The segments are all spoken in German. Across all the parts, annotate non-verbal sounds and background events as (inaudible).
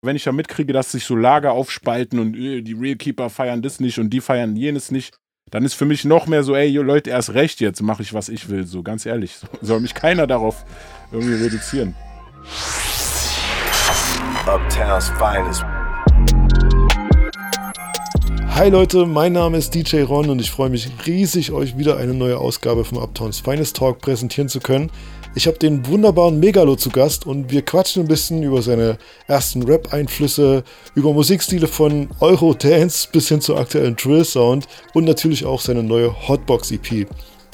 wenn ich da mitkriege, dass sich so Lager aufspalten und äh, die Real Keeper feiern das nicht und die feiern jenes nicht, dann ist für mich noch mehr so, ey, Leute, erst recht jetzt, mache ich, was ich will. So, ganz ehrlich. So, soll mich keiner darauf irgendwie reduzieren. Uptown's finest. Hi Leute, mein Name ist DJ Ron und ich freue mich riesig, euch wieder eine neue Ausgabe vom Uptowns Finest Talk präsentieren zu können. Ich habe den wunderbaren Megalo zu Gast und wir quatschen ein bisschen über seine ersten Rap-Einflüsse, über Musikstile von Eurodance bis hin zu aktuellen Drill-Sound und natürlich auch seine neue Hotbox-EP.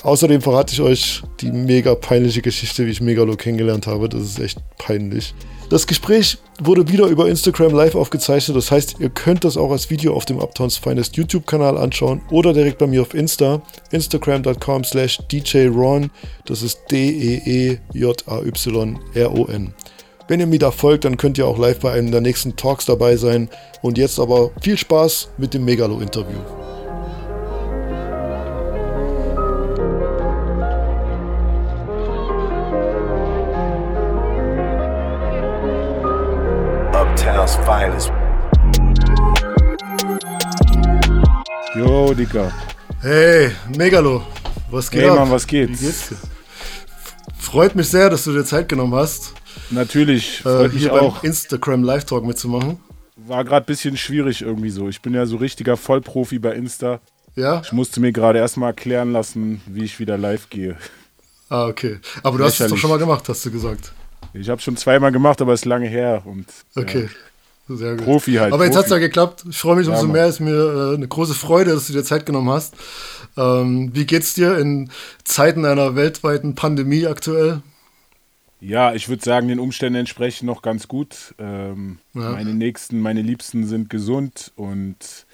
Außerdem verrate ich euch die mega peinliche Geschichte, wie ich Megalo kennengelernt habe. Das ist echt peinlich. Das Gespräch wurde wieder über Instagram live aufgezeichnet. Das heißt, ihr könnt das auch als Video auf dem Uptowns Finest YouTube-Kanal anschauen oder direkt bei mir auf Insta. Instagram.com slash DJRon. Das ist D-E-E-J-A-Y-R-O-N. Wenn ihr mir da folgt, dann könnt ihr auch live bei einem der nächsten Talks dabei sein. Und jetzt aber viel Spaß mit dem Megalo-Interview. Jo, Dicker. Hey, Megalo, was geht Hey, ab? Mann, was geht's? Wie geht's dir? Freut mich sehr, dass du dir Zeit genommen hast, Natürlich, äh, freut mich hier auch. Instagram Live Talk mitzumachen. War gerade ein bisschen schwierig irgendwie so. Ich bin ja so richtiger Vollprofi bei Insta. Ja? Ich musste mir gerade erstmal erklären lassen, wie ich wieder live gehe. Ah, okay. Aber du hast es doch Lächerlich. schon mal gemacht, hast du gesagt. Ich habe schon zweimal gemacht, aber ist lange her. Und, Okay. Sehr gut. Profi halt, Aber jetzt hat es ja geklappt. Ich freue mich umso mehr. Ist mir äh, eine große Freude, dass du dir Zeit genommen hast. Ähm, wie geht's dir in Zeiten einer weltweiten Pandemie aktuell? Ja, ich würde sagen, den Umständen entsprechend noch ganz gut. Ähm, Ja. Meine Nächsten, meine Liebsten sind gesund und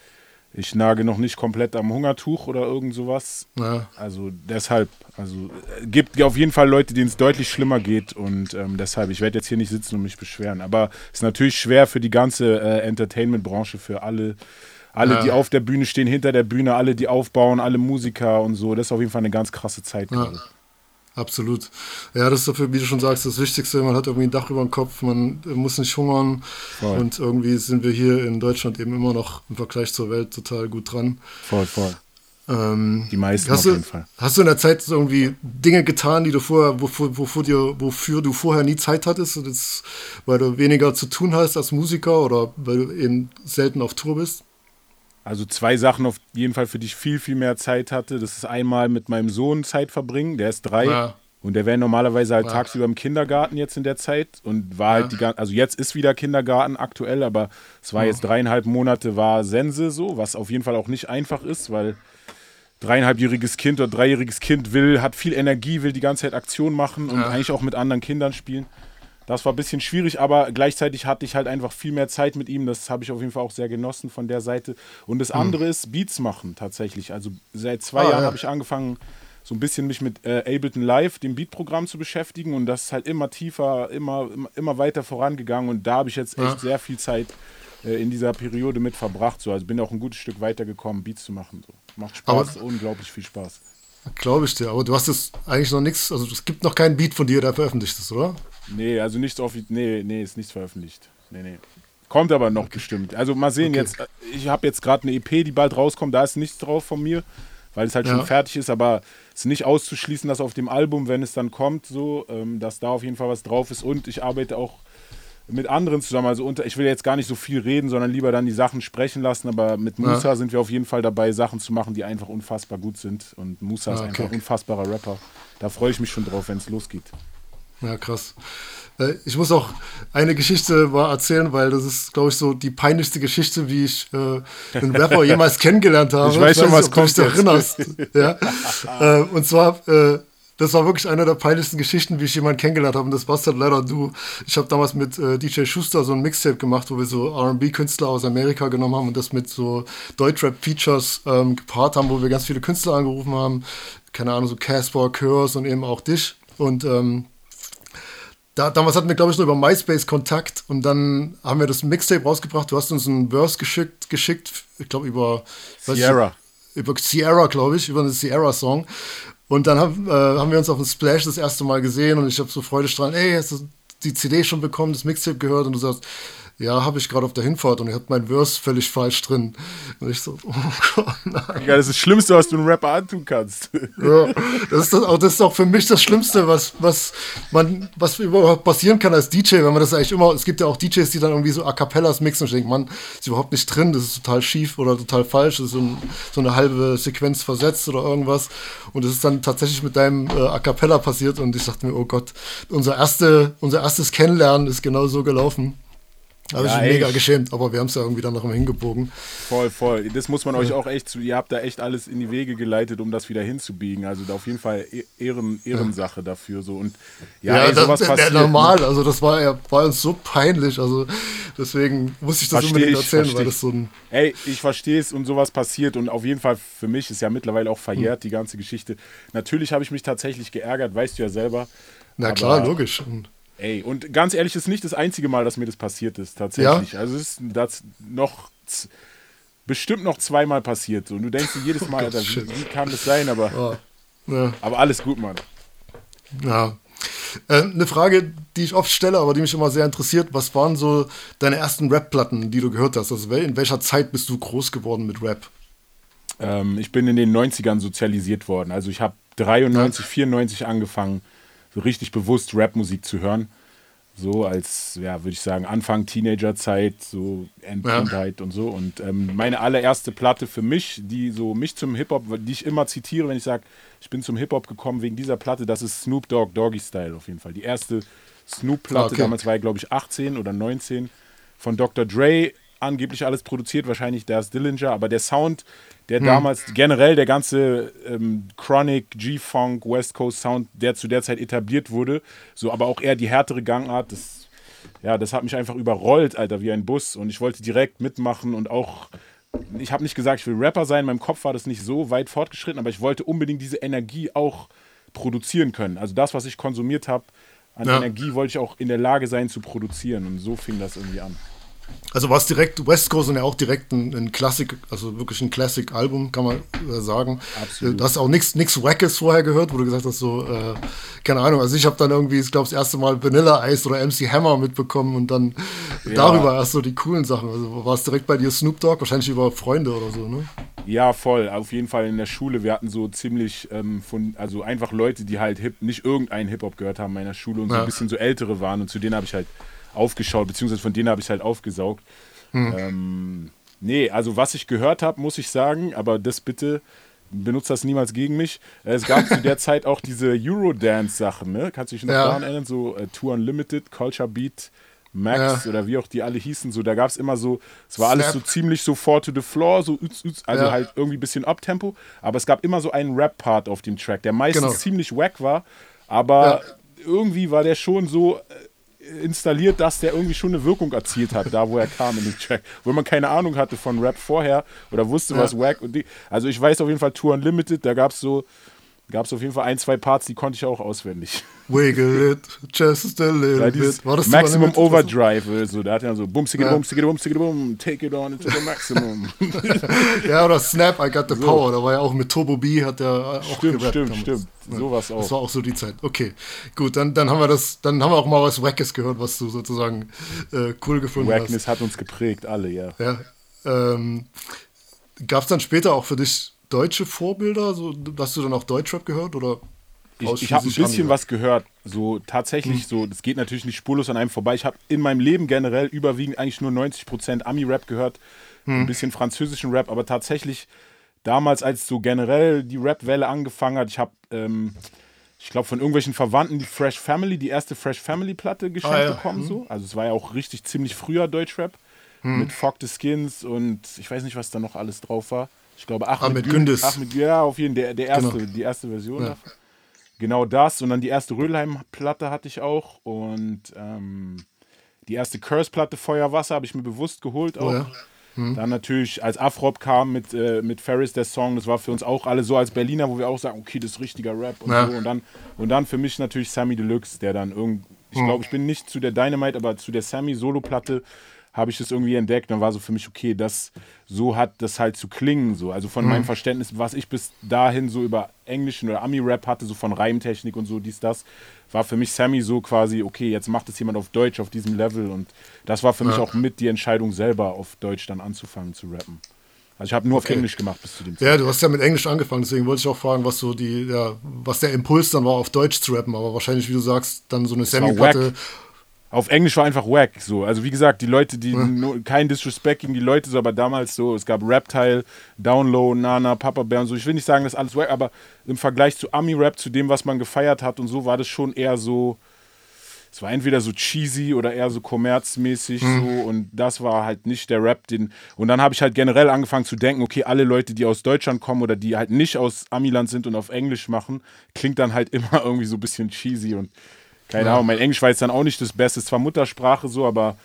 ich nage noch nicht komplett am Hungertuch oder irgend sowas. Ja. Also deshalb, also äh, gibt auf jeden Fall Leute, denen es deutlich schlimmer geht und ähm, deshalb, ich werde jetzt hier nicht sitzen und mich beschweren. Aber es ist natürlich schwer für die ganze äh, Entertainment-Branche, für alle, alle, Ja. die auf der Bühne stehen, hinter der Bühne, alle, die aufbauen, alle Musiker und so. Das ist auf jeden Fall eine ganz krasse Zeit Ja. Absolut. Ja, das ist dafür, wie du schon sagst, das Wichtigste. Man hat irgendwie ein Dach über dem Kopf, man muss nicht hungern. Voll. Und irgendwie sind wir hier in Deutschland eben immer noch im Vergleich zur Welt total gut dran. Voll, voll. Ähm, Die meisten hast auf du, jeden Fall. Hast du in der Zeit irgendwie Dinge getan, die du vorher, wofür, wofür, dir, wofür du vorher nie Zeit hattest, und jetzt, weil du weniger zu tun hast als Musiker oder weil du eben selten auf Tour bist? Also zwei Sachen auf jeden Fall, für die ich viel, viel mehr Zeit hatte. Das ist einmal mit meinem Sohn Zeit verbringen, der ist drei. Ja. Und der wäre normalerweise halt Ja. tagsüber im Kindergarten jetzt in der Zeit und war halt die ganze, also jetzt ist wieder Kindergarten aktuell, aber es war jetzt dreieinhalb Monate war Sense so, was auf jeden Fall auch nicht einfach ist, weil dreieinhalbjähriges Kind oder dreijähriges Kind will, hat viel Energie, will die ganze Zeit Aktion machen und Ja. eigentlich auch mit anderen Kindern spielen. Das war ein bisschen schwierig, aber gleichzeitig hatte ich halt einfach viel mehr Zeit mit ihm. Das habe ich auf jeden Fall auch sehr genossen von der Seite. Und das andere ist Beats machen tatsächlich. Also seit zwei. Ah, Jahren ja. habe ich angefangen, so ein bisschen mich mit äh, Ableton Live, dem Beatprogramm, zu beschäftigen. Und das ist halt immer tiefer, immer, immer, weiter vorangegangen. Und da habe ich jetzt echt Ja. sehr viel Zeit äh, in dieser Periode mit verbracht. So. Also bin auch ein gutes Stück weitergekommen, Beats zu machen. So. Macht Spaß, unglaublich viel Spaß. Glaube ich dir. Aber du hast jetzt eigentlich noch nichts, also es gibt noch keinen Beat von dir, der veröffentlicht ist, oder? Nee, also nichts offiziell. Nee, nee, ist nichts veröffentlicht. Nee, nee. Kommt aber noch bestimmt. Also mal sehen Okay. jetzt. äh, Ich habe jetzt gerade eine EP, die bald rauskommt. Da ist nichts drauf von mir, weil es halt Ja. schon fertig ist. Aber es ist nicht auszuschließen, dass auf dem Album, wenn es dann kommt, so, ähm, dass da auf jeden Fall was drauf ist. Und ich arbeite auch mit anderen zusammen. Also unter, ich will jetzt gar nicht so viel reden, sondern lieber dann die Sachen sprechen lassen. Aber mit Musa sind wir auf jeden Fall dabei, Sachen zu machen, die einfach unfassbar gut sind. Und Musa ist Ah, okay. einfach ein unfassbarer Rapper. Da freue ich mich schon drauf, wenn es losgeht. Ja, krass. Äh, Ich muss auch eine Geschichte mal erzählen, weil das ist, glaube ich, so die peinlichste Geschichte, wie ich äh, einen Rapper jemals (laughs) kennengelernt habe. Ich weiß schon, was ob du dich kommt erinnerst. ja? (laughs) äh, und zwar, äh, das war wirklich eine der peinlichsten Geschichten, wie ich jemanden kennengelernt habe. Und das warst halt leider du. Ich habe damals mit äh, DJ Schuster so ein Mixtape gemacht, wo wir so RB-Künstler aus Amerika genommen haben und das mit so Deutschrap-Features ähm, gepaart haben, wo wir ganz viele Künstler angerufen haben. Keine Ahnung, so Casper, Curse und eben auch dich. Und ähm, da, damals hatten wir, glaube ich, nur über MySpace Kontakt und dann haben wir das Mixtape rausgebracht. Du hast uns einen Verse geschickt, geschickt ich glaube, über weiß ich- Sierra. über Sierra, glaube ich, über einen Sierra-Song. Und dann haben, äh, haben wir uns auf dem Splash das erste Mal gesehen und ich habe so freudestrahlend, ey, hast du die CD schon bekommen, das Mixtape gehört? Und du sagst, ja, habe ich gerade auf der Hinfahrt und ich hatte mein Verse völlig falsch drin. Und ich so, (laughs) oh Gott, nein. Ja, das ist das Schlimmste, was du einem Rapper antun kannst. (laughs) Ja, das ist, das, auch, das ist auch für mich das Schlimmste, was, was, man, was überhaupt passieren kann als DJ, wenn man das eigentlich immer, es gibt ja auch DJs, die dann irgendwie so A Cappellas mixen und ich denke, Mann, ist überhaupt nicht drin, das ist total schief oder total falsch, das ist so, ein, so eine halbe Sequenz versetzt oder irgendwas. Und es ist dann tatsächlich mit deinem äh, A Cappella passiert und ich dachte mir, oh Gott, unser, erste, unser erstes Kennenlernen ist genau so gelaufen. Habe Ja, ich mich ey. mega geschämt, aber wir haben es ja irgendwie dann noch mal hingebogen. Voll, voll. Das muss man euch auch echt zu. Ihr habt da echt alles in die Wege geleitet, um das wieder hinzubiegen. Also da auf jeden Fall E- Ehren, Ehrensache dafür. So. Und ja, ey, das, sowas der passiert. ne? normal, also das war ja war uns so peinlich, also deswegen muss ich das Versteh unbedingt ich, erzählen, versteh weil ich. das so ein Ey, ich verstehe es und sowas passiert und auf jeden Fall für mich ist ja mittlerweile auch verjährt die ganze Geschichte. Natürlich habe ich mich tatsächlich geärgert, weißt du ja selber. na Aber- klar, logisch. Und Ey, und ganz ehrlich, ist nicht das einzige Mal, dass mir das passiert ist, tatsächlich. Also es ist das noch bestimmt noch zweimal passiert. So. Und du denkst dir jedes (laughs) Mal, Alter, wie, wie kann das sein? Aber, ja, ja. aber alles gut, Mann. Ja. Äh, eine Frage, die ich oft stelle, aber die mich immer sehr interessiert. Was waren so deine ersten Rap-Platten, die du gehört hast? Also in welcher Zeit bist du groß geworden mit Rap? Ähm, ich bin in den 90ern sozialisiert worden. Also ich habe 93, 94 angefangen, so richtig bewusst Rapmusik zu hören. So als, ja, würde ich sagen, Anfang Teenagerzeit, so Endkindheit und so. Und ähm, meine allererste Platte für mich, die so mich zum Hip-Hop, die ich immer zitiere, wenn ich sage, ich bin zum Hip-Hop gekommen wegen dieser Platte, das ist Snoop Dogg Doggy Style auf jeden Fall. Die erste Snoop-Platte, okay. damals war ich glaube ich 18 oder 19, von Dr. Dre, angeblich alles produziert, wahrscheinlich der ist Dillinger, aber der Sound, der damals generell der ganze ähm, Chronic, G-Funk, West Coast Sound, der zu der Zeit etabliert wurde, so aber auch eher die härtere Gangart, das, ja, das hat mich einfach überrollt, Alter, wie ein Bus und ich wollte direkt mitmachen und auch ich habe nicht gesagt, ich will Rapper sein, in meinem Kopf war das nicht so weit fortgeschritten, aber ich wollte unbedingt diese Energie auch produzieren können. Also das, was ich konsumiert habe, an Ja. Energie wollte ich auch in der Lage sein zu produzieren und so fing das irgendwie an. Also war es direkt, West Coast und ja auch direkt ein, ein Klassik, also wirklich ein Classic-Album, kann man äh, sagen. Absolut. Du hast auch nichts Wackes vorher gehört, wo du gesagt hast, so, äh, keine Ahnung, also ich habe dann irgendwie, ich glaube, das erste Mal Vanilla Ice oder MC Hammer mitbekommen und dann darüber erst so die coolen Sachen. Also war es direkt bei dir Snoop Dogg, wahrscheinlich über Freunde oder so, ne? Ja, voll. Auf jeden Fall in der Schule. Wir hatten so ziemlich ähm, von, also einfach Leute, die halt Hip, nicht irgendeinen Hip-Hop gehört haben in meiner Schule und so Ja. ein bisschen so ältere waren und zu denen habe ich halt aufgeschaut, beziehungsweise von denen habe ich halt aufgesaugt. Ähm, nee, also was ich gehört habe, muss ich sagen, aber das bitte benutzt das niemals gegen mich. Es gab zu der (laughs) Zeit auch diese Eurodance-Sachen, ne? Kannst du dich noch Ja. daran erinnern? So äh, Tour Unlimited, Culture Beat, Max Ja. oder wie auch die alle hießen. So, da gab es immer so, es war alles Snap. so ziemlich so four to the floor, so üz, üz, also Ja. halt irgendwie ein bisschen Uptempo, aber es gab immer so einen Rap-Part auf dem Track, der meistens Genau. ziemlich wack war, aber irgendwie war der schon so äh, installiert, dass der irgendwie schon eine Wirkung erzielt hat, da wo er kam in den Track, wo man keine Ahnung hatte von Rap vorher oder wusste, was wack und die, also ich weiß auf jeden Fall Tour Unlimited, da gab es so gab es auf jeden Fall ein, zwei Parts, die konnte ich auch auswendig. (laughs) Wiggle it, just a little Ja, bit. War das Maximum? Overdrive, so, da hat er so bum, sigge, Ja. bum, sigge, bum, take it on to the maximum. (laughs) Ja, oder Snap, I got the power. Da war ja auch mit Turbo B, hat der auch Stimmt, gerappt stimmt, damals. stimmt. Sowas auch. Das war auch so die Zeit. Okay, gut, dann, dann haben wir das, dann haben wir auch mal was Wackes gehört, was du sozusagen äh, cool gefunden Wackness hat uns geprägt, alle, ja. hast. Ja. Ähm, Gab es dann später auch für dich deutsche Vorbilder? So, hast du dann auch Deutschrap gehört oder? Ich, ich habe ein bisschen was gehört, so tatsächlich so, das geht natürlich nicht spurlos an einem vorbei. Ich habe in meinem Leben generell überwiegend eigentlich nur 90% Ami-Rap gehört, ein bisschen französischen Rap, aber tatsächlich damals, als so generell die Rap-Welle angefangen hat, ich habe, ähm, ich glaube, von irgendwelchen Verwandten die Fresh Family, die erste Fresh Family-Platte geschenkt Ah, ja. bekommen, so. Also es war ja auch richtig ziemlich früher Deutschrap mit Fuck the Skins und ich weiß nicht, was da noch alles drauf war. Ich glaube, Ahmed, Ahmed Gün- Gündüz. Ahmed, ja, auf jeden Fall, der, der erste, Genau. die erste Version Ja. davon. Genau das. Und dann die erste Rödelheim-Platte hatte ich auch. Und ähm, die erste Curse-Platte Feuerwasser habe ich mir bewusst geholt auch. Oh ja. Dann natürlich, als Afrop kam mit, äh, mit Ferris der Song, das war für uns auch alle so als Berliner, wo wir auch sagen, okay, das ist richtiger Rap und Ja. so. Und dann, und dann für mich natürlich Sammy Deluxe, der dann irgend, ich glaube, ich bin nicht zu der Dynamite, aber zu der Sammy Solo-Platte habe ich das irgendwie entdeckt und war so für mich, okay, das, so hat das halt zu klingen, so. Also von mhm. meinem Verständnis, was ich bis dahin so über englischen oder Ami-Rap hatte, so von Reimtechnik und so, dies, das, war für mich Sammy so quasi, okay, jetzt macht es jemand auf Deutsch auf diesem Level und das war für ja. mich auch mit die Entscheidung selber auf Deutsch dann anzufangen zu rappen. Also ich habe nur okay. auf Englisch gemacht bis zu dem Zeitpunkt. Ja, du hast ja mit Englisch angefangen, deswegen wollte ich auch fragen, was so die, ja, was der Impuls dann war, auf Deutsch zu rappen, aber wahrscheinlich, wie du sagst, dann so eine Sammy-Platte auf Englisch war einfach wack. So. Also wie gesagt, die Leute, die kein Disrespect gegen die Leute, so, aber damals so, es gab Reptile, Download, Nana, Papa Bear und so. Ich will nicht sagen, das ist alles wack, aber im Vergleich zu Ami-Rap, zu dem, was man gefeiert hat und so, war das schon eher so. Es war entweder so cheesy oder eher so kommerzmäßig hm. so und das war halt nicht der Rap, den und dann habe ich halt generell angefangen zu denken, okay, alle Leute, die aus Deutschland kommen oder die halt nicht aus Amiland sind und auf Englisch machen, klingt dann halt (laughs) immer irgendwie so ein bisschen cheesy und keine ja. Ahnung, mein Englisch war jetzt dann auch nicht das Beste, zwar Muttersprache so, aber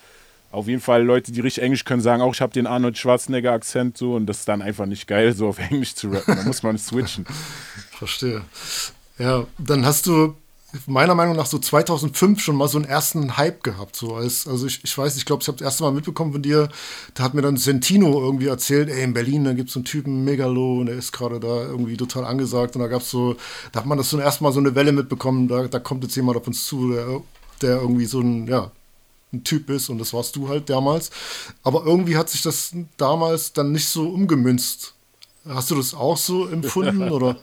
auf jeden Fall Leute, die richtig Englisch können, sagen auch, ich habe den Arnold Schwarzenegger Akzent so und das ist dann einfach nicht geil, so auf Englisch zu rappen. Da muss man switchen. (laughs) Verstehe. Ja, dann hast du meiner Meinung nach so 2005 schon mal so einen ersten Hype gehabt. So als, also ich, ich weiß, ich glaube, ich habe das erste Mal mitbekommen von dir, da hat mir dann Sentino irgendwie erzählt, ey, in Berlin, da gibt es so einen Typen, Megalo, und der ist gerade da irgendwie total angesagt. Und da gab es so, da hat man das so erste Mal so eine Welle mitbekommen, da, da kommt jetzt jemand auf uns zu, der, der irgendwie so ein, ja, ein Typ ist und das warst du halt damals. Aber irgendwie hat sich das damals dann nicht so umgemünzt. Hast du das auch so empfunden (laughs) oder?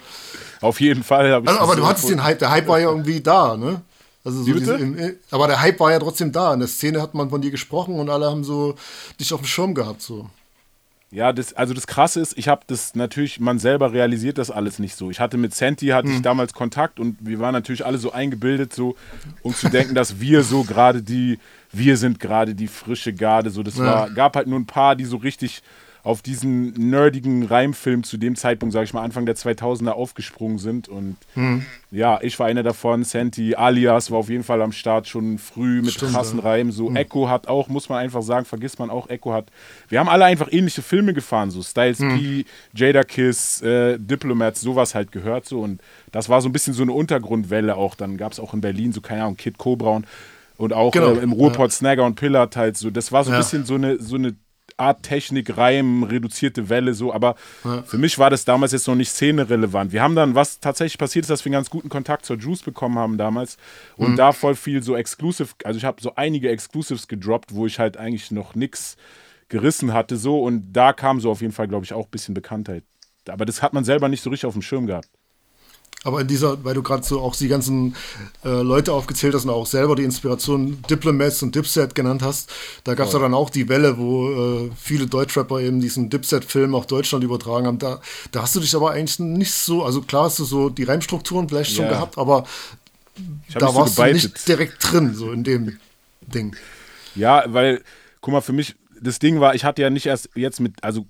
Auf jeden Fall habe ich. Also, aber du hattest den Hype, der Hype war ja irgendwie da, ne? Also so diese, im, aber der Hype war ja trotzdem da. In der Szene hat man von dir gesprochen und alle haben so dich auf dem Schirm gehabt. So. Ja, das, also das Krasse ist, ich habe das natürlich, man selber realisiert das alles nicht so. Ich hatte mit Santi, hatte hm. ich damals Kontakt und wir waren natürlich alle so eingebildet, so, um zu denken, dass wir so gerade die, wir sind gerade die frische Garde. So, das ja. war, gab halt nur ein paar, die so richtig auf diesen nerdigen Reimfilm zu dem Zeitpunkt, sage ich mal, Anfang der 2000er aufgesprungen sind. Und mhm. ja, ich war einer davon. Santi alias war auf jeden Fall am Start schon früh mit Stimmt, krassen ja. Reimen. So mhm. Echo hat auch, muss man einfach sagen, vergisst man auch, Echo hat. Wir haben alle einfach ähnliche Filme gefahren, so Styles mhm. P, Jada Kiss, äh, Diplomats, sowas halt gehört so. Und das war so ein bisschen so eine Untergrundwelle auch. Dann gab es auch in Berlin so, keine Ahnung, Kid Cobra und und auch genau. äh, im Ruhrpott ja. Snagger und Pillard halt so. Das war so ein ja. bisschen so eine, so eine Art Technik, Reim, reduzierte Welle, so, aber ja. für mich war das damals jetzt noch nicht szenerelevant. Wir haben dann, was tatsächlich passiert ist, dass wir einen ganz guten Kontakt zur Juice bekommen haben damals und mhm. da voll viel so Exclusive, also ich habe so einige Exclusives gedroppt, wo ich halt eigentlich noch nichts gerissen hatte, so und da kam so auf jeden Fall, glaube ich, auch ein bisschen Bekanntheit. Aber das hat man selber nicht so richtig auf dem Schirm gehabt. Aber in dieser, weil du gerade so auch die ganzen äh, Leute aufgezählt hast und auch selber die Inspiration Diplomats und Dipset genannt hast, da gab es ja. dann auch die Welle, wo äh, viele Deutschrapper eben diesen Dipset-Film auf Deutschland übertragen haben. Da, da hast du dich aber eigentlich nicht so, also klar hast du so die Reimstrukturen vielleicht schon gehabt, aber da warst so du nicht direkt drin, so in dem Ding. Ja, weil, guck mal, für mich, das Ding war, ich hatte ja nicht erst jetzt mit, also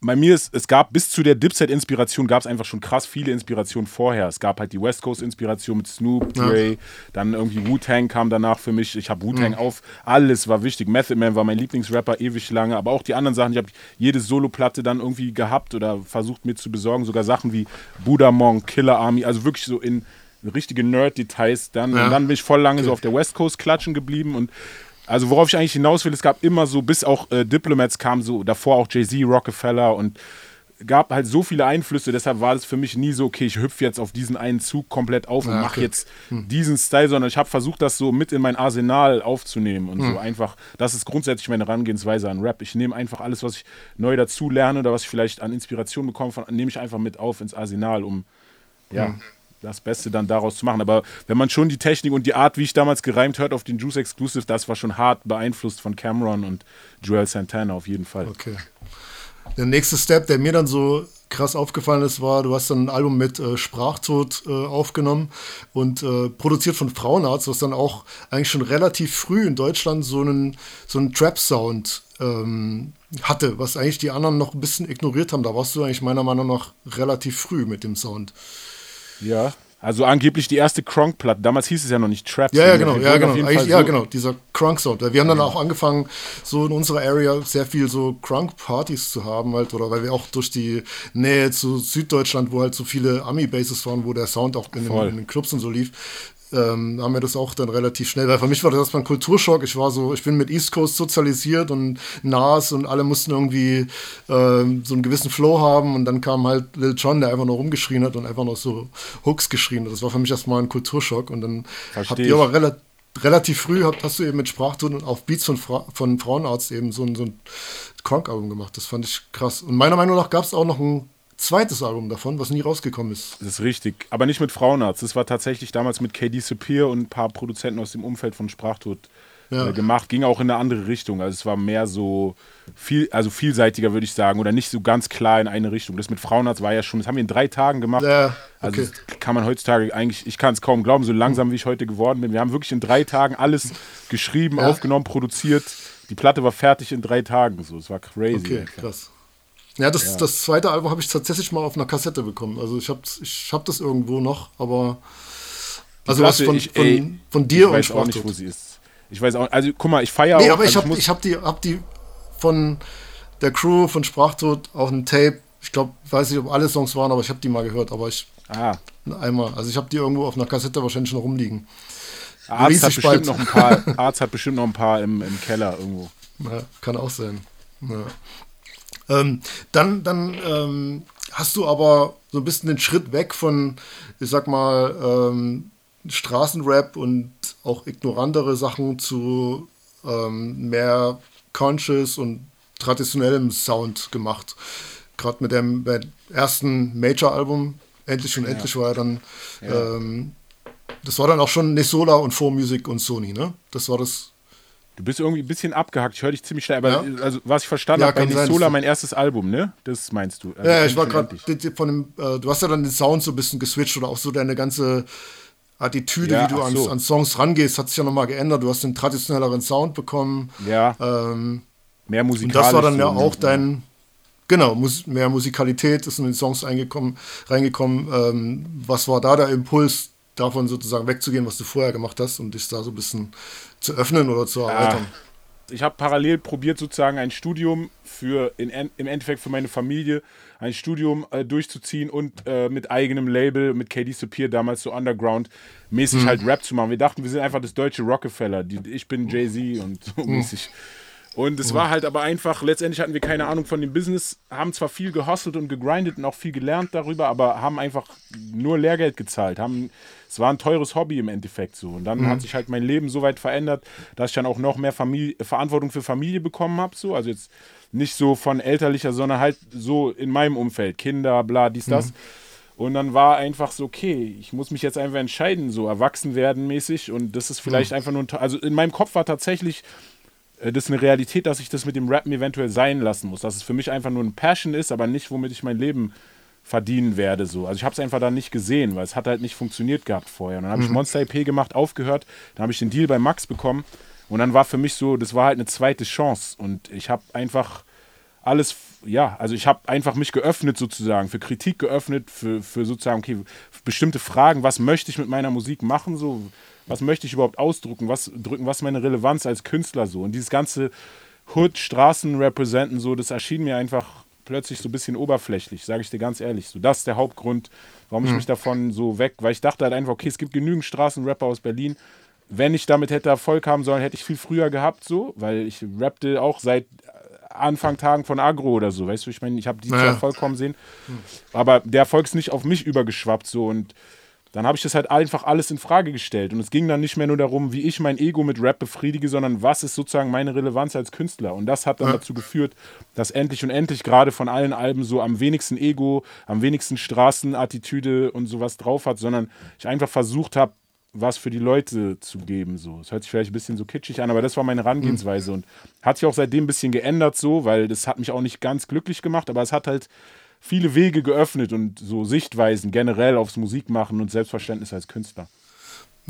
bei mir ist, es gab bis zu der Dipset-Inspiration gab es einfach schon krass viele Inspirationen vorher. Es gab halt die West Coast-Inspiration mit Snoop, Dre, ja. dann irgendwie Wu-Tang kam danach für mich. Ich habe Wu-Tang mhm. auf, alles war wichtig. Method Man war mein Lieblingsrapper ewig lange, aber auch die anderen Sachen. Ich habe jede Solo-Platte dann irgendwie gehabt oder versucht mir zu besorgen. Sogar Sachen wie Buddha Monk, Killer Army, also wirklich so in richtige Nerd-Details. Dann, ja. dann bin ich voll lange okay. so auf der West Coast klatschen geblieben und also worauf ich eigentlich hinaus will, es gab immer so, bis auch äh, Diplomats kam, so davor auch Jay-Z, Rockefeller und gab halt so viele Einflüsse, deshalb war es für mich nie so, okay, ich hüpfe jetzt auf diesen einen Zug komplett auf und ja, mache jetzt hm. diesen Style, sondern ich habe versucht, das so mit in mein Arsenal aufzunehmen und hm. so einfach, das ist grundsätzlich meine Herangehensweise an Rap. Ich nehme einfach alles, was ich neu dazu lerne oder was ich vielleicht an Inspiration bekomme, nehme ich einfach mit auf ins Arsenal, um ja. Hm das Beste dann daraus zu machen. Aber wenn man schon die Technik und die Art, wie ich damals gereimt hört auf den Juice Exclusive, das war schon hart beeinflusst von Cameron und Joel Santana auf jeden Fall. Okay. Der nächste Step, der mir dann so krass aufgefallen ist, war, du hast dann ein Album mit äh, Sprachtod äh, aufgenommen und äh, produziert von Frauenarzt, was dann auch eigentlich schon relativ früh in Deutschland so einen, so einen Trap-Sound ähm, hatte, was eigentlich die anderen noch ein bisschen ignoriert haben. Da warst du eigentlich meiner Meinung nach relativ früh mit dem Sound. Ja. Also angeblich die erste Kronk-Platte. Damals hieß es ja noch nicht Trap. Ja, ja, genau, ja, genau. ja, genau, dieser Crunk-Sound. Wir haben dann auch angefangen, so in unserer Area sehr viel so Crunk-Partys zu haben, halt, oder weil wir auch durch die Nähe zu Süddeutschland, wo halt so viele Ami-Bases waren, wo der Sound auch in den, in den, Clubs und so lief, ähm, haben wir das auch dann relativ schnell, weil für mich war das erstmal ein Kulturschock. Ich war so, ich bin mit East Coast sozialisiert und Nas und alle mussten irgendwie ähm, so einen gewissen Flow haben und dann kam halt Lil Jon, der einfach nur rumgeschrien hat und einfach noch so Hooks geschrien hat. Das war für mich erstmal ein Kulturschock und dann Versteh habt ihr aber relativ relativ früh habt, hast du eben mit Sprachton auf Beats von, Fra von Frauenarzt eben so ein, so ein Crunk-Album gemacht. Das fand ich krass. Und meiner Meinung nach gab es auch noch ein zweites Album davon, was nie rausgekommen ist. Das ist richtig. Aber nicht mit Frauenarzt. Das war tatsächlich damals mit KD Sapir und ein paar Produzenten aus dem Umfeld von Sprachtod Ja. äh, gemacht. Ging auch in eine andere Richtung. Also es war mehr so viel, also vielseitiger, würde ich sagen. Oder nicht so ganz klar in eine Richtung. Das mit Frauenarzt war ja schon, das haben wir in drei Tagen gemacht. Ja, Also okay. das kann man heutzutage eigentlich, ich kann es kaum glauben, so langsam wie ich heute geworden bin. Wir haben wirklich in drei Tagen alles geschrieben, Ja. aufgenommen, produziert. Die Platte war fertig in drei Tagen. So, es war crazy. Okay, krass. Ja, das, Ja. das zweite Album habe ich tatsächlich mal auf einer Kassette bekommen. Also ich habe ich hab das irgendwo noch, aber also was Platte, von, ich- von, ey, von Ich dir und weiß auch nicht, wo sie ist. Ich weiß auch, also guck mal, ich feiere Nee, auch. aber ich also habe ich hab die, hab die von der Crew von Sprachtod auch ein Tape. Ich glaube, weiß nicht, ob alle Songs waren, aber ich habe die mal gehört. Aber ich Ah, einmal, also ich habe die irgendwo auf einer Kassette wahrscheinlich noch rumliegen. Arzt hat bestimmt bald. noch ein paar, (laughs) Arzt hat bestimmt noch ein paar im, im Keller irgendwo. Ja, kann auch sein. Ja. Ähm, dann dann ähm, hast du aber so ein bisschen den Schritt weg von, ich sag mal, ähm, Straßenrap und auch ignorantere Sachen zu ähm, mehr conscious und traditionellem Sound gemacht. Gerade mit dem ersten Major-Album, Endlich und Endlich war ja dann, ähm, das war dann auch schon Nesola und 4Music und Sony, ne? Das war das, Du bist irgendwie ein bisschen abgehackt, ich höre dich ziemlich schnell, aber Ja? also, was ich verstanden Ja, habe, bei du- mein erstes Album, ne? Das meinst du. Also Ja, ich war und gerade von dem, äh, du hast ja dann den Sound so ein bisschen geswitcht oder auch so deine ganze Attitüde, Ja, wie du an, so. an Songs rangehst, hat sich ja nochmal geändert. Du hast einen traditionelleren Sound bekommen. Ja, Ähm, mehr und musikalisch. das war dann so, ja ne? auch dein, genau, Mus mehr Musikalität ist in den Songs eingekommen, reingekommen. Ähm, was war da der Impuls, davon sozusagen wegzugehen, was du vorher gemacht hast und dich da so ein bisschen zu öffnen oder zu erweitern? ich habe parallel probiert, sozusagen ein Studium für in, im Endeffekt für meine Familie, ein Studium äh, durchzuziehen und äh, mit eigenem Label, mit KD Sapir damals so Underground-mäßig halt Rap zu machen. Wir dachten, wir sind einfach das deutsche Rockefeller. Die, ich bin Jay-Z und so (laughs) mäßig. Und es war halt aber einfach, letztendlich hatten wir keine Ahnung von dem Business, haben zwar viel gehustelt und gegrindet und auch viel gelernt darüber, aber haben einfach nur Lehrgeld gezahlt. Haben, es war ein teures Hobby im Endeffekt so. Und dann hat sich halt mein Leben so weit verändert, dass ich dann auch noch mehr Familie, Verantwortung für Familie bekommen habe. So. Also jetzt nicht so von elterlicher, sondern halt so in meinem Umfeld. Kinder, bla, dies, das. Und dann war einfach so, okay, ich muss mich jetzt einfach entscheiden, so erwachsen werden mäßig. Und das ist vielleicht einfach nur ein. Also in meinem Kopf war tatsächlich das ist eine Realität, dass ich das mit dem Rappen eventuell sein lassen muss. Dass es für mich einfach nur ein Passion ist, aber nicht, womit ich mein Leben verdienen werde. So. Also ich habe es einfach dann nicht gesehen, weil es hat halt nicht funktioniert gehabt vorher. Und dann habe ich Monster EP gemacht, aufgehört, dann habe ich den Deal bei Max bekommen und dann war für mich so, das war halt eine zweite Chance und ich habe einfach alles, ja, also ich habe einfach mich geöffnet sozusagen, für Kritik geöffnet, für, für sozusagen, okay, bestimmte Fragen, was möchte ich mit meiner Musik machen, so, was möchte ich überhaupt ausdrücken, was drücken, was ist meine Relevanz als Künstler so und dieses ganze Hood, Straßen representen so, das erschien mir einfach plötzlich so ein bisschen oberflächlich, sage ich dir ganz ehrlich. So, das ist der Hauptgrund, warum ich mich davon so weg, weil ich dachte halt einfach, okay, es gibt genügend Straßenrapper aus Berlin. Wenn ich damit hätte Erfolg haben sollen, hätte ich viel früher gehabt, so, weil ich rappte auch seit Anfangtagen von Agro oder so, weißt du, ich meine, ich habe die Naja. zwar vollkommen sehen, aber der Erfolg ist nicht auf mich übergeschwappt so und dann habe ich das halt einfach alles in Frage gestellt und es ging dann nicht mehr nur darum, wie ich mein Ego mit Rap befriedige, sondern was ist sozusagen meine Relevanz als Künstler und das hat dann dazu geführt, dass endlich und endlich gerade von allen Alben so am wenigsten Ego, am wenigsten Straßenattitüde und sowas drauf hat, sondern ich einfach versucht habe, was für die Leute zu geben. So. Es hört sich vielleicht ein bisschen so kitschig an, aber das war meine Herangehensweise und hat sich auch seitdem ein bisschen geändert, so, weil das hat mich auch nicht ganz glücklich gemacht, aber es hat halt viele Wege geöffnet und so Sichtweisen generell aufs Musikmachen und Selbstverständnis als Künstler.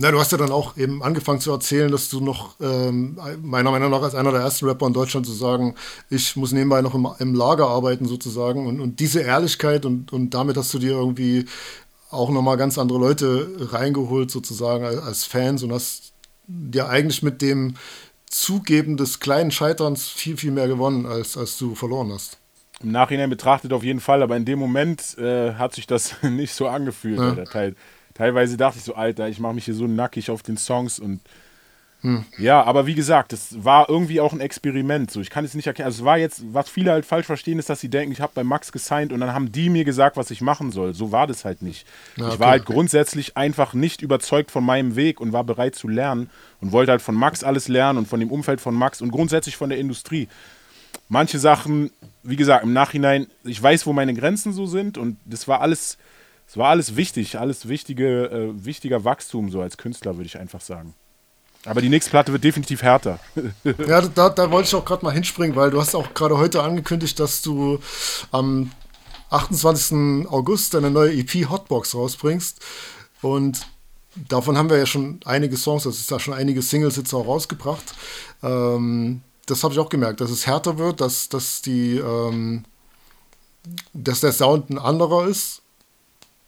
Na, du hast ja dann auch eben angefangen zu erzählen, dass du noch, ähm, meiner Meinung nach, als einer der ersten Rapper in Deutschland zu sagen, ich muss nebenbei noch im, im Lager arbeiten sozusagen. Und, und diese Ehrlichkeit und, und damit hast du dir irgendwie auch nochmal ganz andere Leute reingeholt sozusagen als, als Fans und hast dir eigentlich mit dem Zugeben des kleinen Scheiterns viel, viel mehr gewonnen, als, als du verloren hast. Im Nachhinein betrachtet auf jeden Fall, aber in dem Moment äh, hat sich das (laughs) nicht so angefühlt. Ja. Teil, teilweise dachte ich so, Alter, ich mache mich hier so nackig auf den Songs und ja, aber wie gesagt, es war irgendwie auch ein Experiment. So, ich kann es nicht erkennen. Also es war jetzt, was viele halt falsch verstehen, ist, dass sie denken, ich habe bei Max gesigned und dann haben die mir gesagt, was ich machen soll. So war das halt nicht. Ja, Ich okay. war halt grundsätzlich einfach nicht überzeugt von meinem Weg und war bereit zu lernen und wollte halt von Max alles lernen und von dem Umfeld von Max und grundsätzlich von der Industrie. Manche Sachen, wie gesagt, im Nachhinein, ich weiß, wo meine Grenzen so sind und das war alles, es war alles wichtig, alles wichtige, äh, wichtiger Wachstum so als Künstler, würde ich einfach sagen. Aber die nächste Platte wird definitiv härter. Ja, da, da wollte ich auch gerade mal hinspringen, weil du hast auch gerade heute angekündigt, dass du am 28. August deine neue EP Hotbox rausbringst. Und davon haben wir ja schon einige Songs, das ist da schon einige Singles jetzt auch rausgebracht. Ähm, das habe ich auch gemerkt, dass es härter wird, dass, dass die ähm, dass der Sound ein anderer ist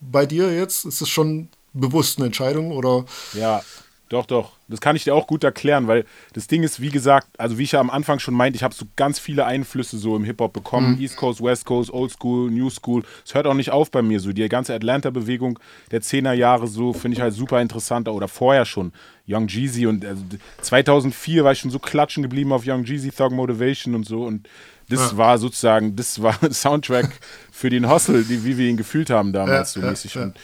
bei dir jetzt. Ist es schon bewusst eine Entscheidung oder Ja, doch, doch. Das kann ich dir auch gut erklären, weil das Ding ist, wie gesagt, also wie ich ja am Anfang schon meinte, ich habe so ganz viele Einflüsse so im Hip-Hop bekommen. East Coast, West Coast, Old School, New School. Es hört auch nicht auf bei mir so. Die ganze Atlanta-Bewegung der 10er Jahre so finde ich halt super interessant. Oder vorher schon. Young Jeezy und also 2004 war ich schon so klatschen geblieben auf Young Jeezy, Thug Motivation und so. Und das war sozusagen, das war (laughs) Soundtrack für den Hustle, die, wie wir ihn gefühlt haben damals Ja, so ja, mäßig. ja. Und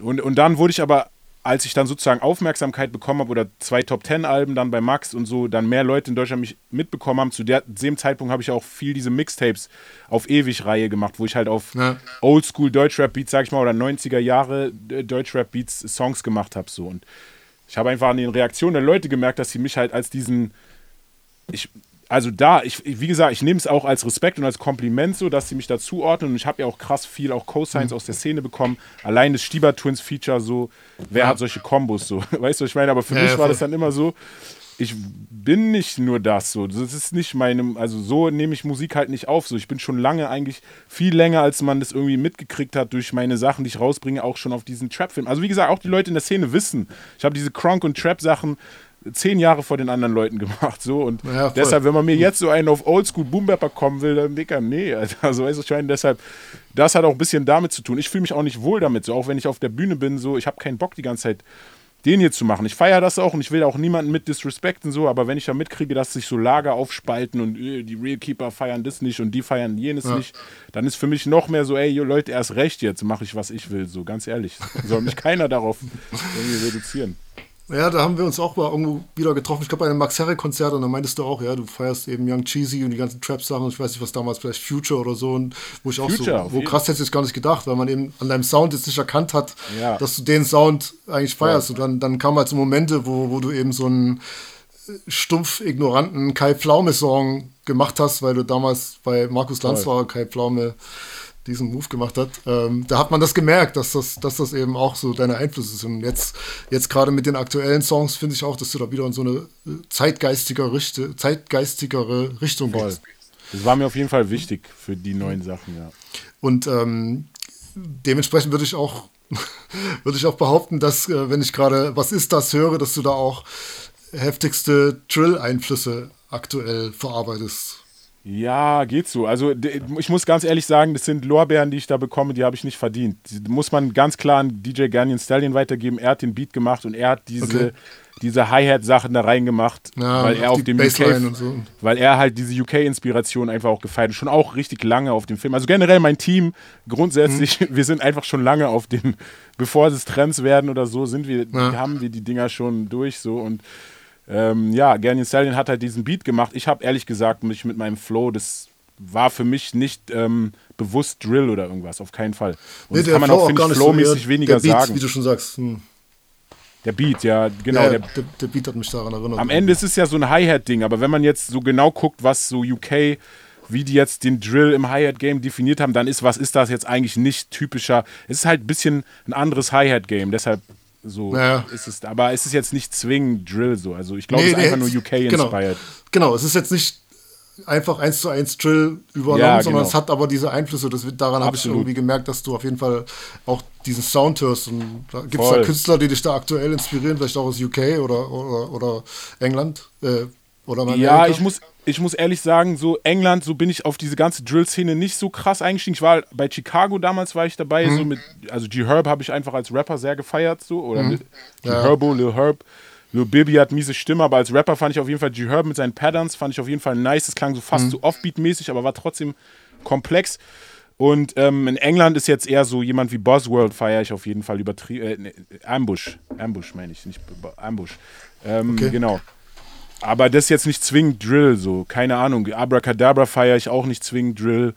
und, und dann wurde ich aber, als ich dann sozusagen Aufmerksamkeit bekommen habe oder zwei Top Ten Alben dann bei Max und so, dann mehr Leute in Deutschland mich mitbekommen haben, zu der, dem Zeitpunkt habe ich auch viel diese Mixtapes auf ewig Reihe gemacht, wo ich halt auf Ja. Oldschool Deutschrap Beats, sag ich mal, oder 90er Jahre äh, Deutschrap Beats Songs gemacht habe so und ich habe einfach an den Reaktionen der Leute gemerkt, dass sie mich halt als diesen ich, also da, ich, wie gesagt, ich nehme es auch als Respekt und als Kompliment so, dass sie mich dazu ordnen. Und ich habe ja auch krass viel auch Cosigns aus der Szene bekommen. Allein das Stieber Twins Feature so, wer hat solche Kombos so? (laughs) Weißt du, was ich meine? Aber für Ja, mich ja, war das dann immer so, ich bin nicht nur das so. Das ist nicht meinem, also so nehme ich Musik halt nicht auf. So, ich bin schon lange eigentlich viel länger, als man das irgendwie mitgekriegt hat durch meine Sachen, die ich rausbringe, auch schon auf diesen Trap-Film. Also wie gesagt, auch die Leute in der Szene wissen. Ich habe diese Crunk und Trap-Sachen zehn Jahre vor den anderen Leuten (laughs) gemacht. So und Ja, deshalb, wenn man mir jetzt so einen auf Oldschool Boombapper kommen will, dann Dicker, nee. Alter. (laughs) Also weißt du, ich meine, deshalb, das hat auch ein bisschen damit zu tun. Ich fühle mich auch nicht wohl damit, so auch wenn ich auf der Bühne bin, so, ich habe keinen Bock die ganze Zeit den hier zu machen. Ich feiere das auch und ich will auch niemanden mit disrespekten so, aber wenn ich da mitkriege, dass sich so Lager aufspalten und äh, die Real Keeper feiern das nicht und die feiern jenes nicht, dann ist für mich noch mehr so, ey, Leute, erst recht jetzt, mache ich, was ich will, so ganz ehrlich. Soll mich keiner darauf irgendwie reduzieren. Ja, da haben wir uns auch mal irgendwo wieder getroffen. Ich glaube, bei einem Max Herre-Konzert und da meintest du auch, ja, du feierst eben Young Cheesy und die ganzen Trap-Sachen. Ich weiß nicht, was damals vielleicht Future oder so. Und wo ich auch Future, so, wo krass hätte ich gar nicht gedacht, weil man eben an deinem Sound jetzt nicht erkannt hat, Ja. dass du den Sound eigentlich feierst. Und dann, dann kamen halt so Momente, wo, wo du eben so einen äh, stumpf ignoranten Kai Pflaume-Song gemacht hast, weil du damals bei Markus Lanz war, Kai Pflaume diesen Move gemacht hat, ähm, da hat man das gemerkt, dass das, dass das eben auch so deine Einflüsse sind. Und jetzt, jetzt gerade mit den aktuellen Songs finde ich auch, dass du da wieder in so eine äh, zeitgeistigere, Richte, zeitgeistigere Richtung gehst. Das war mir auf jeden Fall wichtig für die neuen Sachen, ja. Und ähm, dementsprechend würde ich auch (laughs) würde ich auch behaupten, dass äh, wenn ich gerade was ist das höre, dass du da auch heftigste Drill-Einflüsse aktuell verarbeitest. Ja, geht so. Also ich muss ganz ehrlich sagen, das sind Lorbeeren, die ich da bekomme, die habe ich nicht verdient. Die muss man ganz klar an DJ Ganyan Stallion weitergeben. Er hat den Beat gemacht und er hat diese, Okay. diese Hi-Hat-Sachen da reingemacht, Ja, weil er auf dem Bassline UK, und so. weil er halt diese UK-Inspiration einfach auch gefeiert hat. Schon auch richtig lange auf dem Film. Also generell mein Team, grundsätzlich, Mhm. (laughs) wir sind einfach schon lange auf dem, bevor es Trends werden oder so, sind wir, Ja. haben wir die Dinger schon durch so und ähm, ja, Ganyan Stallion hat halt diesen Beat gemacht. Ich habe ehrlich gesagt mich mit meinem Flow, das war für mich nicht ähm, bewusst Drill oder irgendwas, auf keinen Fall. Und das kann man Flow auch, finde ich, so, flowmäßig eher weniger der Beat, sagen. Wie du schon sagst. Hm. Der Beat, ja, genau. ja, der, der, der Beat hat mich daran erinnert. am Ende ist es ja so ein Hi-Hat-Ding, aber wenn man jetzt so genau guckt, was so UK, wie die jetzt den Drill im Hi-Hat-Game definiert haben, dann ist, was ist das jetzt eigentlich nicht typischer? Es ist halt ein bisschen ein anderes Hi-Hat-Game, deshalb so Ja. ist es, aber es ist jetzt nicht zwingend Drill so. Also ich glaube, Nee, es ist nee, einfach nur UK-inspired. Genau. genau, es ist jetzt nicht einfach eins zu eins Drill übernommen, Ja, sondern genau. es hat aber diese Einflüsse. Das, daran habe ich irgendwie gemerkt, dass du auf jeden Fall auch diesen Sound hörst. Und da gibt es da. Künstler, die dich da aktuell inspirieren, vielleicht auch aus UK oder, oder, oder England. Äh, Oder Ja, ich muss, ich muss ehrlich sagen, so England, so bin ich auf diese ganze Drill-Szene nicht so krass eingestiegen. Ich war bei Chicago damals, war ich dabei, Mhm. so mit, also G-Herb habe ich einfach als Rapper sehr gefeiert, so, oder. Lil- G-Herbo, Lil Herb. Lil Bibi hat miese Stimme, aber als Rapper fand ich auf jeden Fall G-Herb mit seinen Patterns, fand ich auf jeden Fall nice. Das klang so fast Mhm. so Offbeat-mäßig, aber war trotzdem komplex. Und ähm, in England ist jetzt eher so jemand wie Bosworld, feiere ich auf jeden Fall übertrieben. Äh, ne, Ambush. Ambush meine ich, nicht Ambush. Ähm, Okay. Genau. Aber das ist jetzt nicht zwingend Drill, so. Keine Ahnung. Abracadabra feiere ich auch nicht zwingend Drill.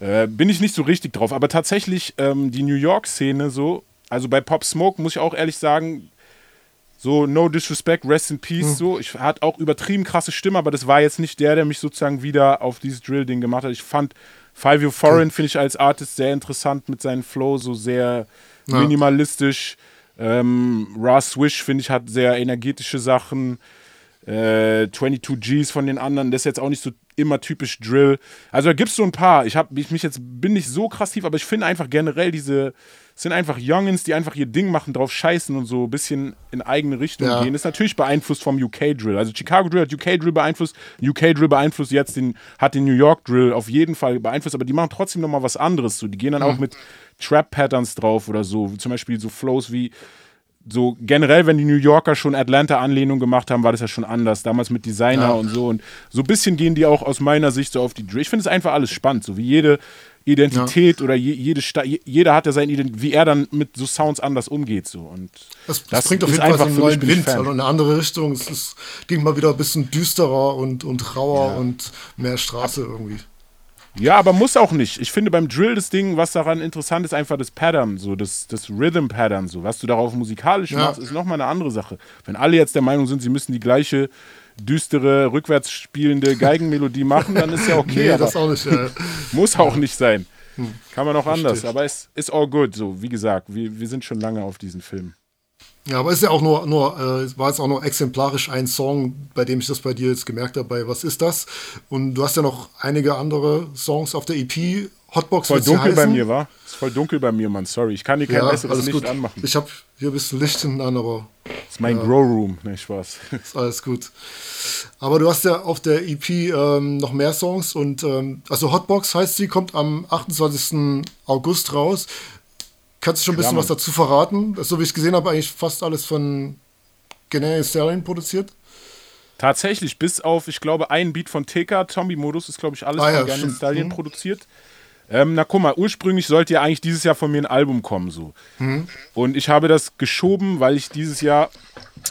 Äh, bin ich nicht so richtig drauf. Aber tatsächlich ähm, die New York-Szene so, also bei Pop Smoke muss ich auch ehrlich sagen, so no disrespect, rest in peace, so. Ich hat auch übertrieben krasse Stimme, aber das war jetzt nicht der, der mich sozusagen wieder auf dieses Drill-Ding gemacht hat. Ich fand Five Year Foreign finde ich als Artist sehr interessant mit seinem Flow, so sehr Ja. minimalistisch. Ähm, Ra Swish finde ich hat sehr energetische Sachen. Äh, 22 Gs von den anderen, das ist jetzt auch nicht so immer typisch Drill. Also da gibt es so ein paar. Ich habe ich mich jetzt bin nicht so krass tief, aber ich finde einfach generell diese es sind einfach Youngins, die einfach ihr Ding machen, drauf scheißen und so ein bisschen in eigene Richtung Ja. gehen. ist natürlich beeinflusst vom UK Drill. Also Chicago Drill hat UK Drill beeinflusst, UK Drill beeinflusst jetzt den hat den New York Drill auf jeden Fall beeinflusst, aber die machen trotzdem noch mal was anderes. So, die gehen dann auch mit Trap Patterns drauf oder so, zum Beispiel so Flows wie so generell, wenn die New Yorker schon Atlanta-Anlehnung gemacht haben, war das ja schon anders. Damals mit Designer Ja. und so. Und so ein bisschen gehen die auch aus meiner Sicht so auf die Drill. Ich finde es einfach alles spannend, so wie jede Identität oder je, jede Sta je, jeder hat ja seine Identität, wie er dann mit so Sounds anders umgeht. So. Und Das, das, das bringt auf jeden Fall einen neuen Wind, also in eine andere Richtung. Es ist, ging mal wieder ein bisschen düsterer und, und rauer und mehr Straße irgendwie. Ja, aber muss auch nicht. Ich finde beim Drill das Ding, was daran interessant ist, einfach das Pattern, so das, das Rhythm-Pattern, so was du darauf musikalisch Ja. machst, ist nochmal eine andere Sache. Wenn alle jetzt der Meinung sind, sie müssen die gleiche düstere, rückwärts spielende Geigenmelodie machen, dann ist ja (laughs) okay, nee, das auch nicht. Äh, (laughs) muss auch nicht sein. Kann man auch anders, aber es ist all good, so wie gesagt, wir, wir sind schon lange auf diesen Film. Ja, aber ist ja auch nur, nur äh, war jetzt auch nur exemplarisch ein Song, bei dem ich das bei dir jetzt gemerkt habe, bei Was ist das? Und du hast ja noch einige andere Songs auf der EP. Hotbox Voll dunkel bei mir, war? Ist voll dunkel bei mir, Mann, sorry. Ich kann dir kein Ja, besseres alles Licht gut. anmachen. Ich habe hier ein bisschen Licht hinten an, aber Das ist mein Grow Room, ne, Spaß. (laughs) Ist alles gut. Aber du hast ja auf der EP ähm, noch mehr Songs und ähm, also Hotbox heißt sie, kommt am 28. August raus. Kannst du schon ein bisschen Mann. was dazu verraten? So wie ich es gesehen habe, eigentlich fast alles von Generic Stallion produziert. Tatsächlich, bis auf, ich glaube, ein Beat von TK, Zombie-Modus, ist, glaube ich, alles Ah ja, von stimmt. Stallion Mhm. produziert. Ähm, na guck mal, ursprünglich sollte ja eigentlich dieses Jahr von mir ein Album kommen, so. Mhm. Und ich habe das geschoben, weil ich dieses Jahr,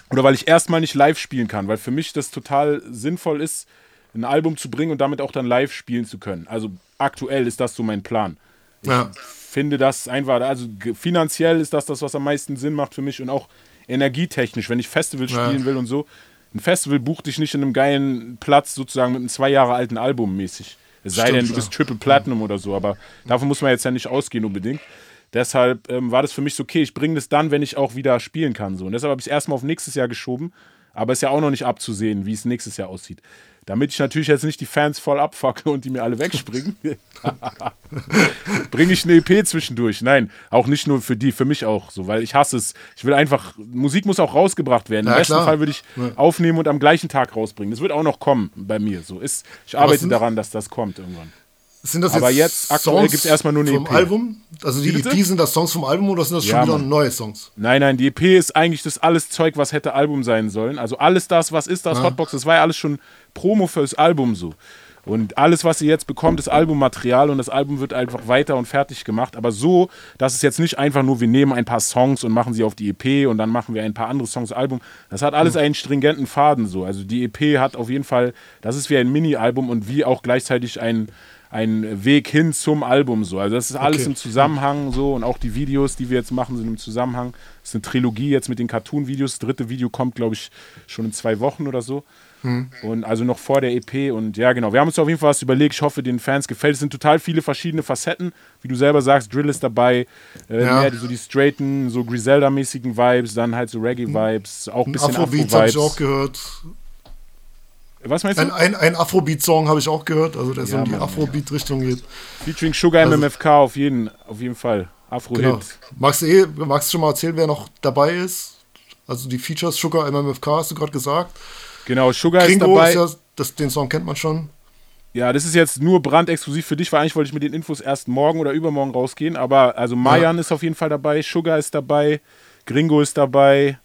oder weil ich erstmal nicht live spielen kann, weil für mich das total sinnvoll ist, ein Album zu bringen und damit auch dann live spielen zu können. Also aktuell ist das so mein Plan. Ja. Finde das einfach, also finanziell ist das das, was am meisten Sinn macht für mich und auch energietechnisch, wenn ich Festivals Ja. spielen will und so. Ein Festival bucht dich nicht in einem geilen Platz sozusagen mit einem zwei Jahre alten Album mäßig. Es sei Stimmt, denn, du bist ja. Triple Platinum oder so, aber davon muss man jetzt ja nicht ausgehen unbedingt. Deshalb ähm, war das für mich so, okay, ich bringe das dann, wenn ich auch wieder spielen kann. So. Und deshalb habe ich es erstmal auf nächstes Jahr geschoben, aber es ist ja auch noch nicht abzusehen, wie es nächstes Jahr aussieht. Damit ich natürlich jetzt nicht die Fans voll abfacke und die mir alle wegspringen, (laughs) bringe ich eine EP zwischendurch. Nein, auch nicht nur für die, für mich auch so, weil ich hasse es. Ich will einfach, Musik muss auch rausgebracht werden. Im Ja, besten klar. Fall würde ich aufnehmen und am gleichen Tag rausbringen. Das wird auch noch kommen bei mir. So ist, ich arbeite daran, dass das kommt irgendwann. Sind das Aber jetzt aktuell gibt's erstmal nur eine vom EP. Album? Also die bitte? EP sind das Songs vom Album oder sind das schon Ja, wieder Mann. neue Songs? Nein, nein, die EP ist eigentlich das alles Zeug, was hätte Album sein sollen. Also alles das, was ist das, Hotbox, das war ja alles schon Promo fürs Album so. Und alles, was ihr jetzt bekommt, ist Albummaterial und das Album wird einfach weiter und fertig gemacht. Aber so, dass es jetzt nicht einfach nur, wir nehmen ein paar Songs und machen sie auf die EP und dann machen wir ein paar andere Songs Album. Das hat alles einen stringenten Faden so. Also die EP hat auf jeden Fall, das ist wie ein Mini-Album und wie auch gleichzeitig ein, ein Weg hin zum Album so. Also das ist alles Okay. im Zusammenhang so und auch die Videos, die wir jetzt machen, sind im Zusammenhang. Das ist eine Trilogie jetzt mit den Cartoon-Videos. Das dritte Video kommt, glaube ich, schon in zwei Wochen oder so. Und also noch vor der EP. Und ja, genau. Wir haben uns auf jeden Fall was überlegt. Ich hoffe, den Fans gefällt. Es sind total viele verschiedene Facetten. Wie du selber sagst, Drill ist dabei. Äh, Ja. mehr so die straighten, so Griselda-mäßigen Vibes, dann halt so Reggae-Vibes, auch ein bisschen Afrobeats habe ich auch gehört. Was meinst du? Ein, ein, ein Afrobeat-Song habe ich auch gehört, also der so Ja, in die Afrobeat-Richtung geht. Featuring Sugar Also- MMFK auf jeden, auf jeden Fall. Afro-Hit. Genau. Magst du eh, magst du schon mal erzählen, wer noch dabei ist? Also die Features Sugar MMFK hast du gerade gesagt. Genau, Sugar Gringo ist dabei. ist ja, das, den Song kennt man schon. Ja, das ist jetzt nur brandexklusiv für dich, weil eigentlich wollte ich mit den Infos erst morgen oder übermorgen rausgehen. Aber also Mayan ist auf jeden Fall dabei, Sugar ist dabei, Gringo ist dabei.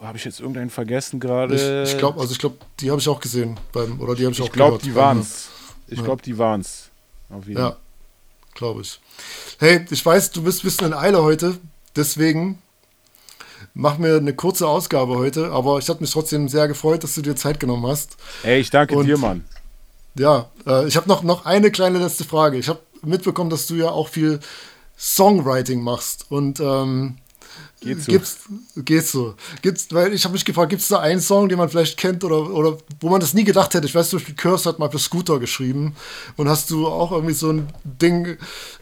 Habe ich jetzt irgendeinen vergessen gerade? Ich, ich glaube, also ich glaube, die habe ich auch gesehen. Beim, oder die habe ich, Ich auch glaube, gehört. die waren's. Ich Ja. glaube, die waren's. Auf jeden Ja, glaube ich. Hey, ich weiß, du bist ein bisschen in Eile heute, deswegen machen wir eine kurze Ausgabe heute, aber ich habe mich trotzdem sehr gefreut, dass du dir Zeit genommen hast. Ey, ich danke Und- dir, Mann. Ja, äh, ich habe noch, noch eine kleine letzte Frage. Ich habe mitbekommen, dass du ja auch viel Songwriting machst und ähm, Geht so. Gibt's, geht's so. Gibt's, weil ich habe mich gefragt, gibt es da einen Song, den man vielleicht kennt oder, oder wo man das nie gedacht hätte? Ich weiß zum Beispiel, Curse hat mal für Scooter geschrieben und hast du auch irgendwie so ein Ding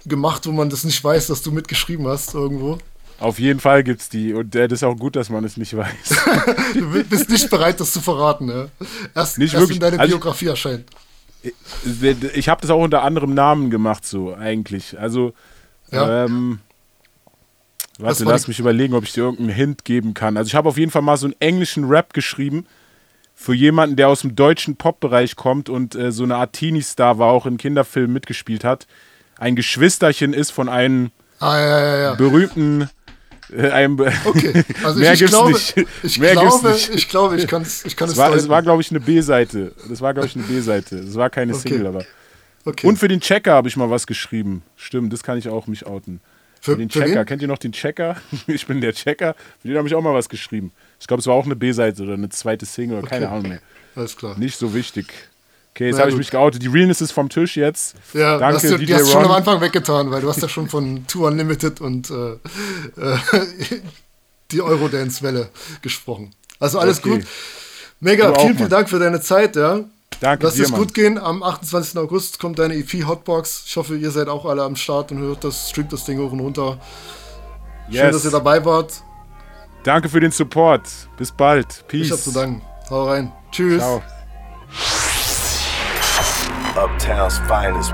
gemacht, wo man das nicht weiß, dass du mitgeschrieben hast irgendwo? Auf jeden Fall gibt's die. Und äh, das ist auch gut, dass man es nicht weiß. (laughs) Du bi- bist nicht bereit, das zu verraten, ne? Erst, Nicht erst wenn deine Also- Biografie erscheint. ich habe das auch unter anderem Namen gemacht, so eigentlich. Also, Ja. ähm, warte, war lass mich überlegen, ob ich dir irgendeinen Hint geben kann. Also, ich habe auf jeden Fall mal so einen englischen Rap geschrieben für jemanden, der aus dem deutschen Pop-Bereich kommt und äh, so eine Art Teenie-Star war, auch in Kinderfilmen mitgespielt hat. Ein Geschwisterchen ist von einem Ah, ja, ja, ja. berühmten. Äh, einem Okay, (laughs) also Mehr ich, gibt's glaube, nicht. ich Mehr gibt's glaube, nicht. ich glaube, ich kann es ich kann Es es war, es war glaube ich, eine B-Seite. Das war, glaube ich, eine B-Seite. Das war keine Okay. Single, aber. okay. Und für den Checker habe ich mal was geschrieben. Stimmt, das kann ich auch mich outen. Für, den Checker. wen? Kennt ihr noch den Checker? (laughs) Ich bin der Checker. Für den habe ich auch mal was geschrieben. Ich glaube, es war auch eine B-Seite oder eine zweite Single oder keine Okay. Ahnung mehr. Alles klar. Nicht so wichtig. Okay, jetzt habe ich mich geoutet. Die Realness ist vom Tisch jetzt. Ja, Danke, hast du, DJ die hast du schon am Ron. Anfang weggetan, weil du hast ja schon von (laughs) Tour Unlimited und äh, äh, (laughs) die Eurodance-Welle gesprochen. Also alles Okay. gut. Mega, vielen, vielen. Dank für deine Zeit, ja. Danke Lass dir, es Mann. gut gehen. Am 28. August kommt deine EP Hotbox. Ich hoffe, ihr seid auch alle am Start und hört das, streamt das Ding hoch und runter. Schön, dass Yes. ihr dabei wart. Danke für den Support. Bis bald. Peace. Ich hab zu danken. Hau rein. Tschüss. Ciao. Uptown's finest.